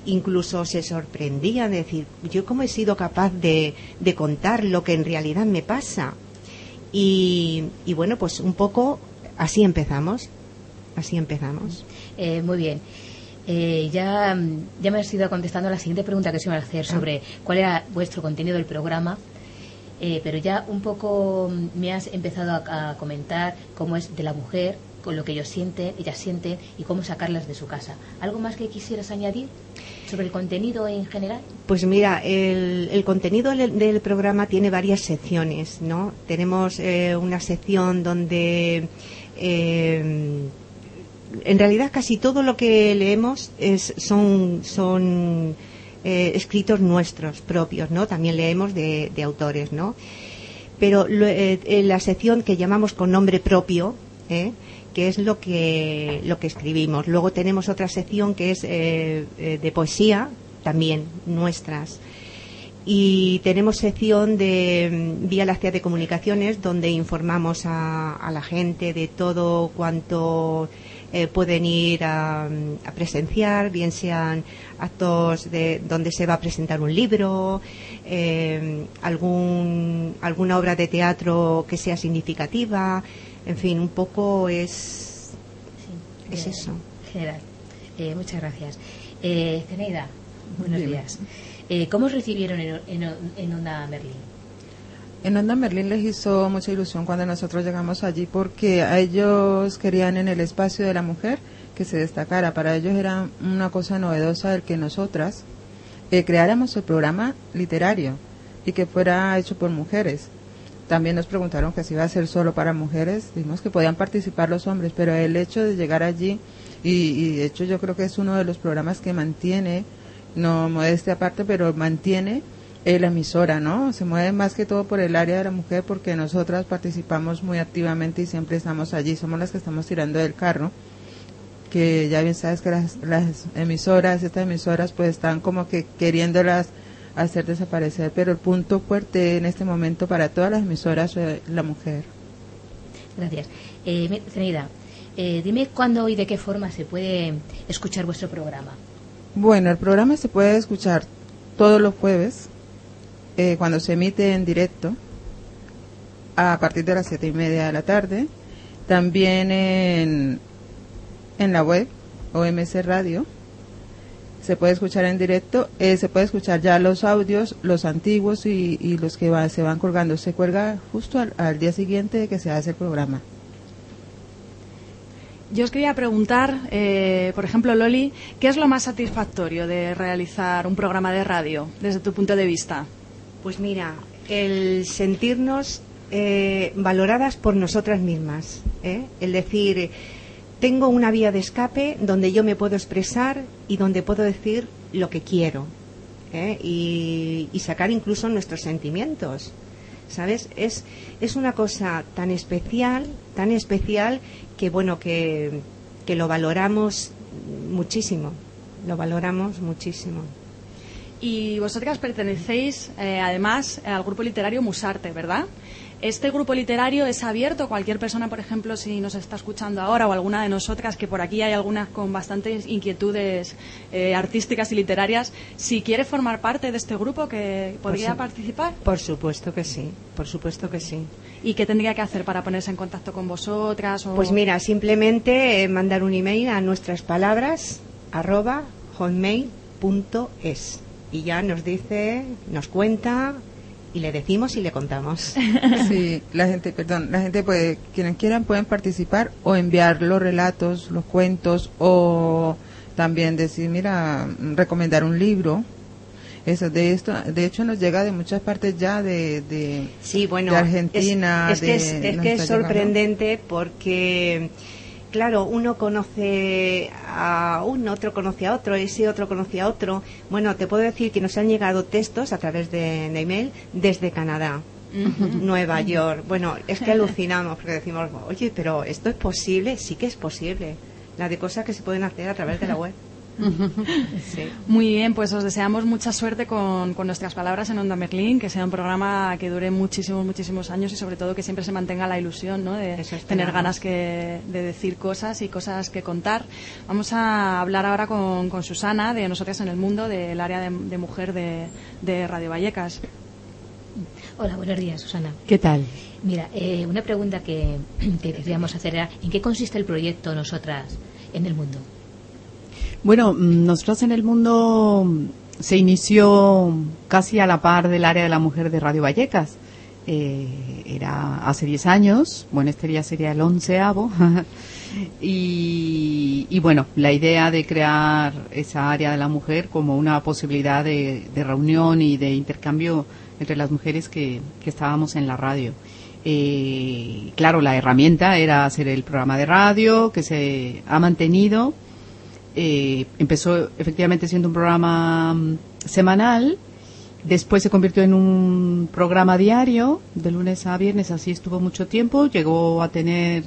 L: Incluso se sorprendían de decir yo cómo he sido capaz de, contar lo que en realidad me pasa y, bueno pues un poco así empezamos así empezamos.
K: Eh, muy bien. Eh, ya, ya me has ido contestando a la siguiente pregunta que se iba a hacer ah. sobre cuál era vuestro contenido del programa eh, pero ya un poco me has empezado a, comentar cómo es de la mujer, con lo que ellos sienten, ellas sienten y cómo sacarlas de su casa. ¿Algo más que quisieras añadir sobre el contenido en general?
L: Pues mira, el, contenido del, programa tiene varias secciones, ¿no? Tenemos eh, una sección donde eh, en realidad casi todo lo que leemos es, son, son eh, escritos nuestros propios, ¿no? También leemos de, autores, ¿no? Pero eh, en la sección que llamamos con nombre propio, ¿eh? que es lo que, lo que escribimos. Luego tenemos otra sección que es de poesía, también nuestras. Y tenemos sección de mm, Vía Láctea de Comunicaciones, donde informamos a la gente de todo cuanto eh, pueden ir a, presenciar, bien sean actos de, donde se va a presentar un libro, eh, algún, alguna obra de teatro que sea significativa, en fin, un poco es, es eso.
K: General, eh, muchas gracias. Eh, Zeneida, buenos días. ¿Cómo os recibieron en, en, en Onda Merlín?
M: En Onda Merlín les hizo mucha ilusión cuando nosotros llegamos allí porque a ellos querían en el espacio de la mujer que se destacara. Para ellos era una cosa novedosa el que nosotras eh, creáramos el programa literario y que fuera hecho por mujeres. También nos preguntaron que si iba a ser solo para mujeres, dijimos que podían participar los hombres, pero el hecho de llegar allí, y, y de hecho yo creo que es uno de los programas que mantiene, no modeste aparte, pero mantiene la emisora, ¿no? Se mueve más que todo por el área de la mujer porque nosotras participamos muy activamente y siempre estamos allí, somos las que estamos tirando del carro, que ya bien sabes que las, emisoras, estas emisoras pues están como que queriéndolas hacer desaparecer, pero el punto fuerte en este momento para todas las emisoras es la mujer.
K: Gracias. Eh, eh, dime cuándo y de qué forma se puede escuchar vuestro programa.
M: Bueno, el programa se puede escuchar todos los jueves eh, cuando se emite en directo a partir de las siete y media de la tarde. También en, en la web OMS Radio se puede escuchar en directo. Eh, se puede escuchar ya los audios, los antiguos y, los que se van colgando. Se cuelga justo al, día siguiente de que se hace el programa.
C: Yo os quería preguntar, eh, por ejemplo, Loli, ¿qué es lo más satisfactorio de realizar un programa de radio desde tu punto de vista?
L: Pues mira, el sentirnos eh, valoradas por nosotras mismas. ¿eh? El decir, tengo una vía de escape donde yo me puedo expresar y donde puedo decir lo que quiero. ¿eh? Y, y sacar incluso nuestros sentimientos. ¿Sabes? Es, es una cosa tan especial, tan especial que bueno, que, que lo valoramos muchísimo. Lo valoramos muchísimo.
C: Y vosotras pertenecéis, eh, además, al grupo literario Musarte, ¿verdad? Este grupo literario es abierto. Cualquier persona, por ejemplo, si nos está escuchando ahora o alguna de nosotras, que por aquí hay algunas con bastantes inquietudes eh, artísticas y literarias, si quiere formar parte de este grupo, que podría
L: Por su-
C: participar.
L: Por supuesto que sí, por supuesto que sí.
C: ¿Y qué tendría que hacer para ponerse en contacto con vosotras? O...
L: Pues mira, simplemente eh, mandar un email a nuestras palabras arroba hotmail.es y ya nos dice, nos cuenta y le decimos y le contamos.
M: Sí, la gente, perdón, la gente puede, quienes quieran pueden participar o enviar los relatos, los cuentos o también decir, mira, recomendar un libro. Eso, de esto, de hecho nos llega de muchas partes ya de, de,
L: Sí, bueno,
M: de Argentina,
L: es, es que es,
M: de-
L: es que es
M: llegando.
L: sorprendente porque, claro, uno conoce a uno, otro conoce a otro, ese otro conoce a otro. Bueno, te puedo decir que nos han llegado textos a través de, de email desde Canadá. Nueva York. Bueno, es que alucinamos porque decimos, oye, pero esto es posible, sí que es posible. La de cosas que se pueden hacer a través de la web. Sí.
C: Muy bien, pues os deseamos mucha suerte con, con nuestras palabras en Onda Merlín, que sea un programa que dure muchísimos, muchísimos años y sobre todo que siempre se mantenga la ilusión ¿no? de tener ganas que, de decir cosas y cosas que contar. Vamos a hablar ahora con, con Susana de Nosotras en el Mundo, del área de, de mujer de, de Radio Vallecas.
K: Hola, buenos días, Susana.
J: ¿Qué tal?
K: Mira, eh, una pregunta que, que queríamos hacer era, ¿en qué consiste el proyecto Nosotras en el Mundo?
J: Bueno, mm, nosotros en el mundo mm, se inició casi a la par del área de la mujer de Radio Vallecas. Eh, era hace 10 años, bueno, este ya sería el onceavo. y, y bueno, la idea de crear esa área de la mujer como una posibilidad de, de reunión y de intercambio entre las mujeres que, que estábamos en la radio. Eh, claro, la herramienta era hacer el programa de radio que se ha mantenido. Eh, empezó efectivamente siendo un programa mm, semanal, después se convirtió en un programa diario, de lunes a viernes, así estuvo mucho tiempo, llegó a tener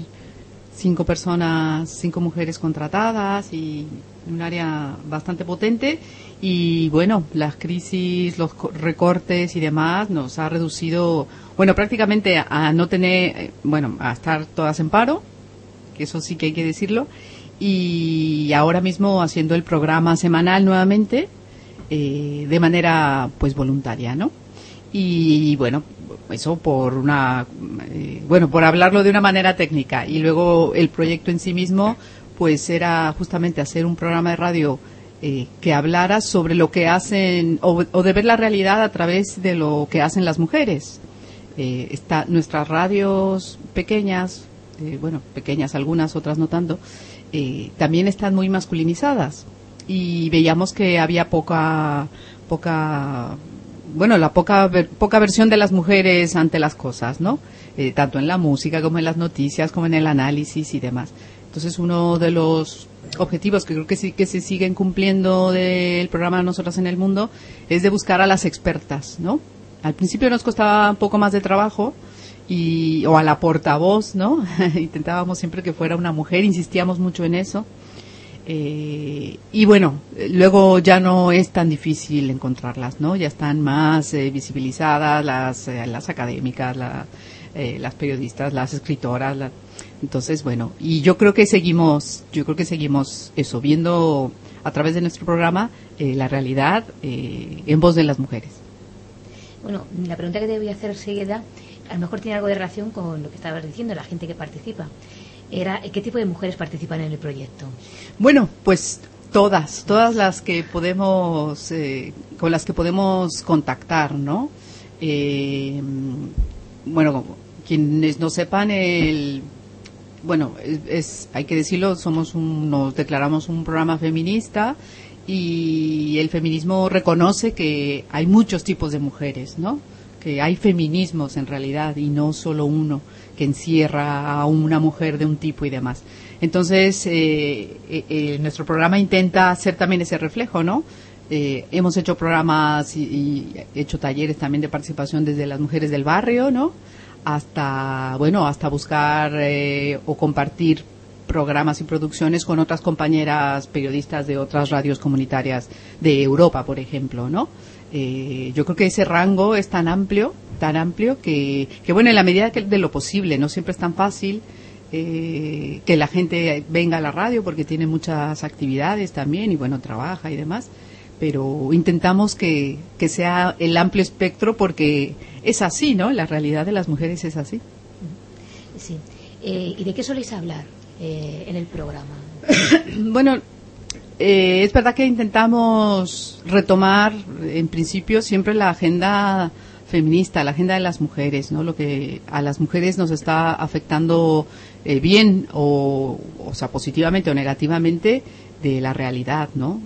J: cinco personas, cinco mujeres contratadas y un área bastante potente y bueno, las crisis, los co- recortes y demás nos ha reducido, bueno, prácticamente a, a no tener, eh, bueno, a estar todas en paro, que eso sí que hay que decirlo, y ahora mismo haciendo el programa semanal nuevamente eh, de manera pues voluntaria, ¿no? Y bueno, eso por una, eh, bueno, por hablarlo de una manera técnica y luego el proyecto en sí mismo pues era justamente hacer un programa de radio eh, que hablara sobre lo que hacen o, o de ver la realidad a través de lo que hacen las mujeres. Eh, está, nuestras radios pequeñas, eh, bueno, pequeñas algunas, otras no tanto, eh, también están muy masculinizadas y veíamos que había poca, poca, bueno, la poca, poca versión de las mujeres ante las cosas, ¿no? Eh, tanto en la música como en las noticias, como en el análisis y demás. Entonces, uno de los objetivos que creo que sí que se siguen cumpliendo del programa Nosotras en el Mundo es de buscar a las expertas, ¿no? Al principio nos costaba un poco más de trabajo y o a la portavoz, ¿no? Intentábamos siempre que fuera una mujer, insistíamos mucho en eso. Eh, y bueno, luego ya no es tan difícil encontrarlas, ¿no? Ya están más eh, visibilizadas las, eh, las académicas, la- eh, las periodistas, las escritoras. la- entonces, bueno, y yo creo que seguimos, yo creo que seguimos eso, viendo a través de nuestro programa eh, la realidad en voz de las mujeres.
K: Bueno, la pregunta que te voy a hacer seguida, a lo mejor tiene algo de relación con lo que estabas diciendo, la gente que participa. Era, ¿qué tipo de mujeres participan en el proyecto?
J: Bueno, pues todas, todas las que podemos, eh, con las que podemos contactar, ¿no? Eh, bueno, quienes no sepan, el, bueno, es, hay que decirlo, somos un, nos declaramos un programa feminista y el feminismo reconoce que hay muchos tipos de mujeres, ¿no? Que hay feminismos en realidad y no solo uno que encierra a una mujer de un tipo y demás. Entonces, eh, eh, eh, nuestro programa intenta hacer también ese reflejo, ¿no? hemos hecho programas y, y, hecho talleres también de participación desde las mujeres del barrio, ¿no? Hasta, bueno, hasta buscar o compartir programas y producciones con otras compañeras periodistas de otras radios comunitarias de Europa, por ejemplo, ¿no? Eh, yo creo que ese rango es tan amplio, tan amplio que, que bueno, en la medida de lo posible, no siempre es tan fácil eh, que la gente venga a la radio porque tiene muchas actividades también y bueno, trabaja y demás, pero intentamos que, que sea el amplio espectro porque es así, ¿no? La realidad de las mujeres es así.
K: Sí. Eh, ¿Y de qué soléis hablar? Eh, en el programa?
J: bueno, eh, es verdad que intentamos retomar, en principio, siempre la agenda feminista, la agenda de las mujeres, ¿no? Lo que a las mujeres nos está afectando eh, bien o, o sea, positivamente o negativamente de la realidad, ¿no?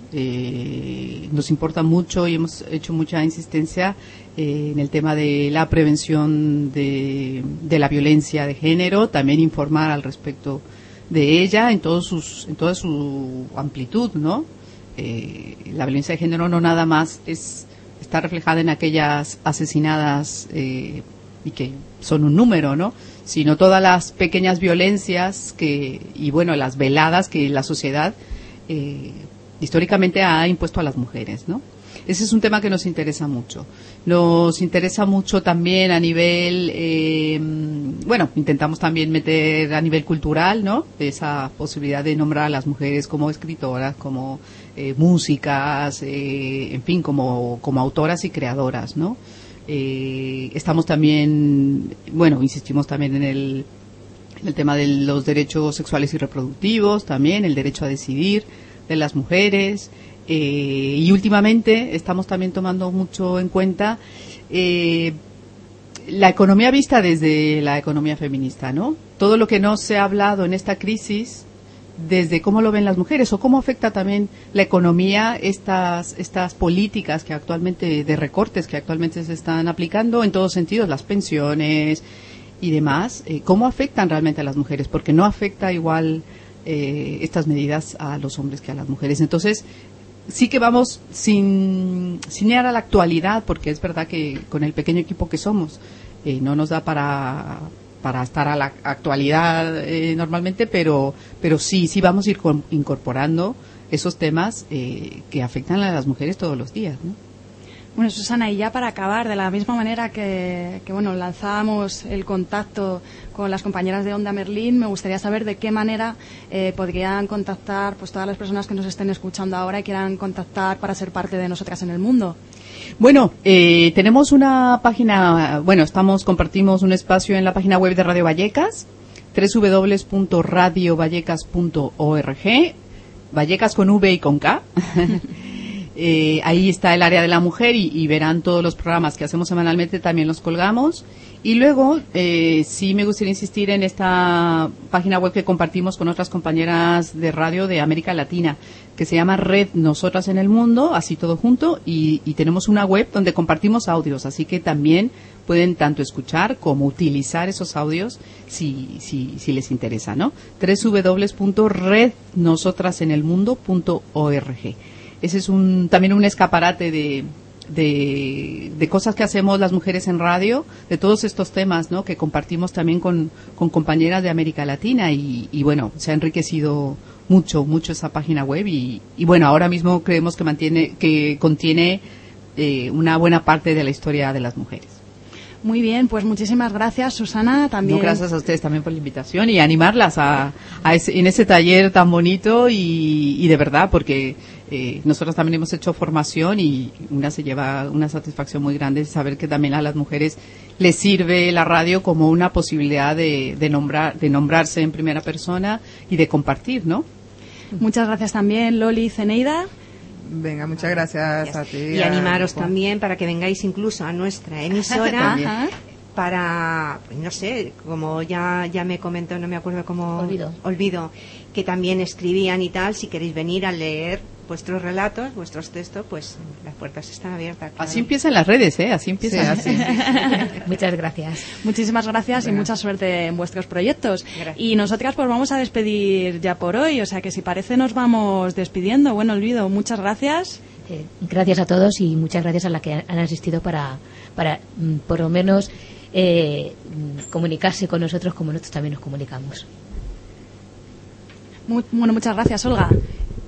J: nos importa mucho y hemos hecho mucha insistencia en el tema de la prevención de, de, la violencia de género, también informar al respecto de ella en, todos sus, en toda su amplitud, ¿no? Eh, la violencia de género no nada más es está reflejada en aquellas asesinadas eh, y que son un número, ¿no? Sino todas las pequeñas violencias que y bueno las veladas que la sociedad eh, históricamente ha impuesto a las mujeres, ¿no? Ese es un tema que nos interesa mucho. Nos interesa mucho también a nivel, eh, bueno, intentamos también meter a nivel cultural, ¿no? Esa posibilidad de nombrar a las mujeres como escritoras, como eh, músicas, eh, en fin, como, como autoras y creadoras, ¿no? estamos también, bueno, insistimos también en el, en el tema de los derechos sexuales y reproductivos, también el derecho a decidir de las mujeres, eh, y últimamente estamos también tomando mucho en cuenta eh, la economía vista desde la economía feminista, ¿no? Todo lo que no se ha hablado en esta crisis desde cómo lo ven las mujeres o cómo afecta también la economía estas estas políticas que actualmente de recortes que actualmente se están aplicando en todos sentidos las pensiones y demás eh, cómo afectan realmente a las mujeres porque no afecta igual estas medidas a los hombres que a las mujeres entonces sí que vamos sin, sin ir a la actualidad, porque es verdad que con el pequeño equipo que somos eh, no nos da para, para estar a la actualidad eh, normalmente, pero, pero sí, sí vamos a ir incorporando esos temas eh, que afectan a las mujeres todos los días. ¿no?
C: Bueno, Susana, y ya para acabar, de la misma manera que, bueno, lanzábamos el contacto con las compañeras de Onda Merlín, me gustaría saber de qué manera eh, podrían contactar pues todas las personas que nos estén escuchando ahora y quieran contactar para ser parte de nosotras en el mundo.
J: Bueno, eh, tenemos una página, bueno, estamos compartimos un espacio en la página web de Radio Vallecas, www.radiovallecas.org, Vallecas con V y con K. Eh, ahí está el área de la mujer y, verán todos los programas que hacemos semanalmente, también los colgamos. Y luego, eh, sí me gustaría insistir en esta página web que compartimos con otras compañeras de radio de América Latina, que se llama Red Nosotras en el Mundo, así todo junto, y, tenemos una web donde compartimos audios, así que también pueden tanto escuchar como utilizar esos audios si, si, si les interesa, ¿no? www.rednosotrasenelmundo.org. Ese es un, también un escaparate de, de, cosas que hacemos las mujeres en radio, de todos estos temas ¿no? que compartimos también con, con compañeras de América Latina y, bueno, se ha enriquecido mucho, mucho esa página web y, y bueno, ahora mismo creemos que mantiene, que contiene eh, una buena parte de la historia de las mujeres.
C: Muy bien, pues muchísimas gracias, Susana. También.
J: gracias a ustedes también por la invitación y animarlas a, en ese taller tan bonito y, de verdad, porque eh, nosotros también hemos hecho formación y una se lleva una satisfacción muy grande saber que también a las mujeres les sirve la radio como una posibilidad de, de, nombrar, de nombrarse en primera persona y de compartir, ¿no?
C: Muchas gracias también, Loli Ceneida.
M: Venga, muchas gracias a ti.
L: Y animaros también para que vengáis incluso a nuestra emisora para, pues, no sé, como ya, ya me comentó, no me acuerdo cómo.
K: Olvido.
L: Olvido, que también escribían y tal, si queréis venir a leer vuestros relatos, vuestros textos, pues las puertas están abiertas. claro.
J: Así empiezan las redes, ¿eh? Así empiezan.
L: Sí, sí,
K: Muchas gracias.
C: Muchísimas gracias y mucha suerte en vuestros proyectos.
L: Gracias.
C: Y nosotras pues vamos a despedir ya por hoy, o sea que si parece nos vamos despidiendo. Bueno, Olvido, muchas gracias.
K: Eh, gracias a todos y muchas gracias a las que han asistido para, para mm, por lo menos eh, comunicarse con nosotros como nosotros también nos comunicamos.
C: Mu- bueno, muchas gracias, Olga.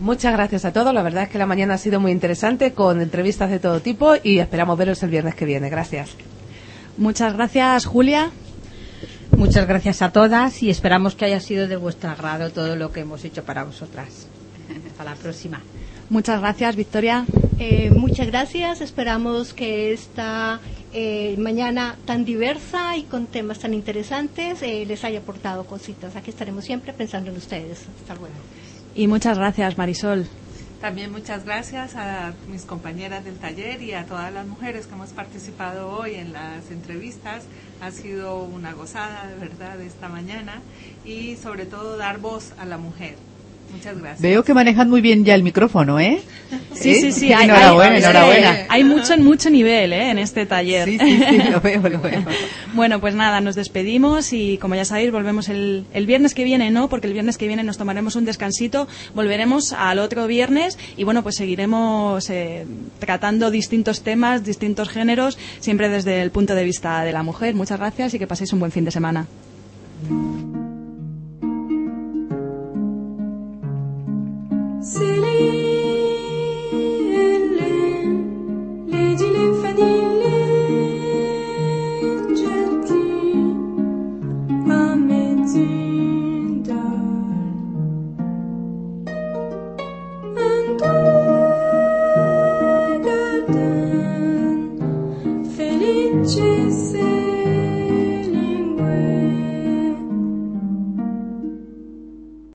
N: Muchas gracias a todos. La verdad es que la mañana ha sido muy interesante con entrevistas de todo tipo y esperamos veros el viernes que viene. Gracias.
C: Muchas gracias, Julia.
D: Muchas gracias a todas y esperamos que haya sido de vuestro agrado todo lo que hemos hecho para vosotras. Hasta la próxima.
C: Muchas gracias, Victoria.
H: Eh, muchas gracias. Esperamos que esta eh, mañana tan diversa y con temas tan interesantes eh, les haya aportado cositas. Aquí estaremos siempre pensando en ustedes. Hasta luego.
C: Y muchas gracias, Marisol.
E: También muchas gracias a mis compañeras del taller y a todas las mujeres que hemos participado hoy en las entrevistas. Ha sido una gozada, de verdad, esta mañana y sobre todo dar voz a la mujer. Muchas gracias.
J: Veo que manejan muy bien ya el micrófono, ¿eh?
C: Sí,
J: ¿Eh?
C: sí, sí. hay-
J: enhorabuena,
C: hay,
J: enhorabuena.
C: Hay mucho, mucho nivel ¿eh? en este taller.
J: Sí, sí, sí, lo veo, lo veo.
C: Bueno, pues nada, nos despedimos y como ya sabéis, volvemos el, el viernes que viene, ¿no? Porque el viernes que viene nos tomaremos un descansito, volveremos al otro viernes y bueno, pues seguiremos eh, tratando distintos temas, distintos géneros, siempre desde el punto de vista de la mujer. Muchas gracias y que paséis un buen fin de semana.
O: silly.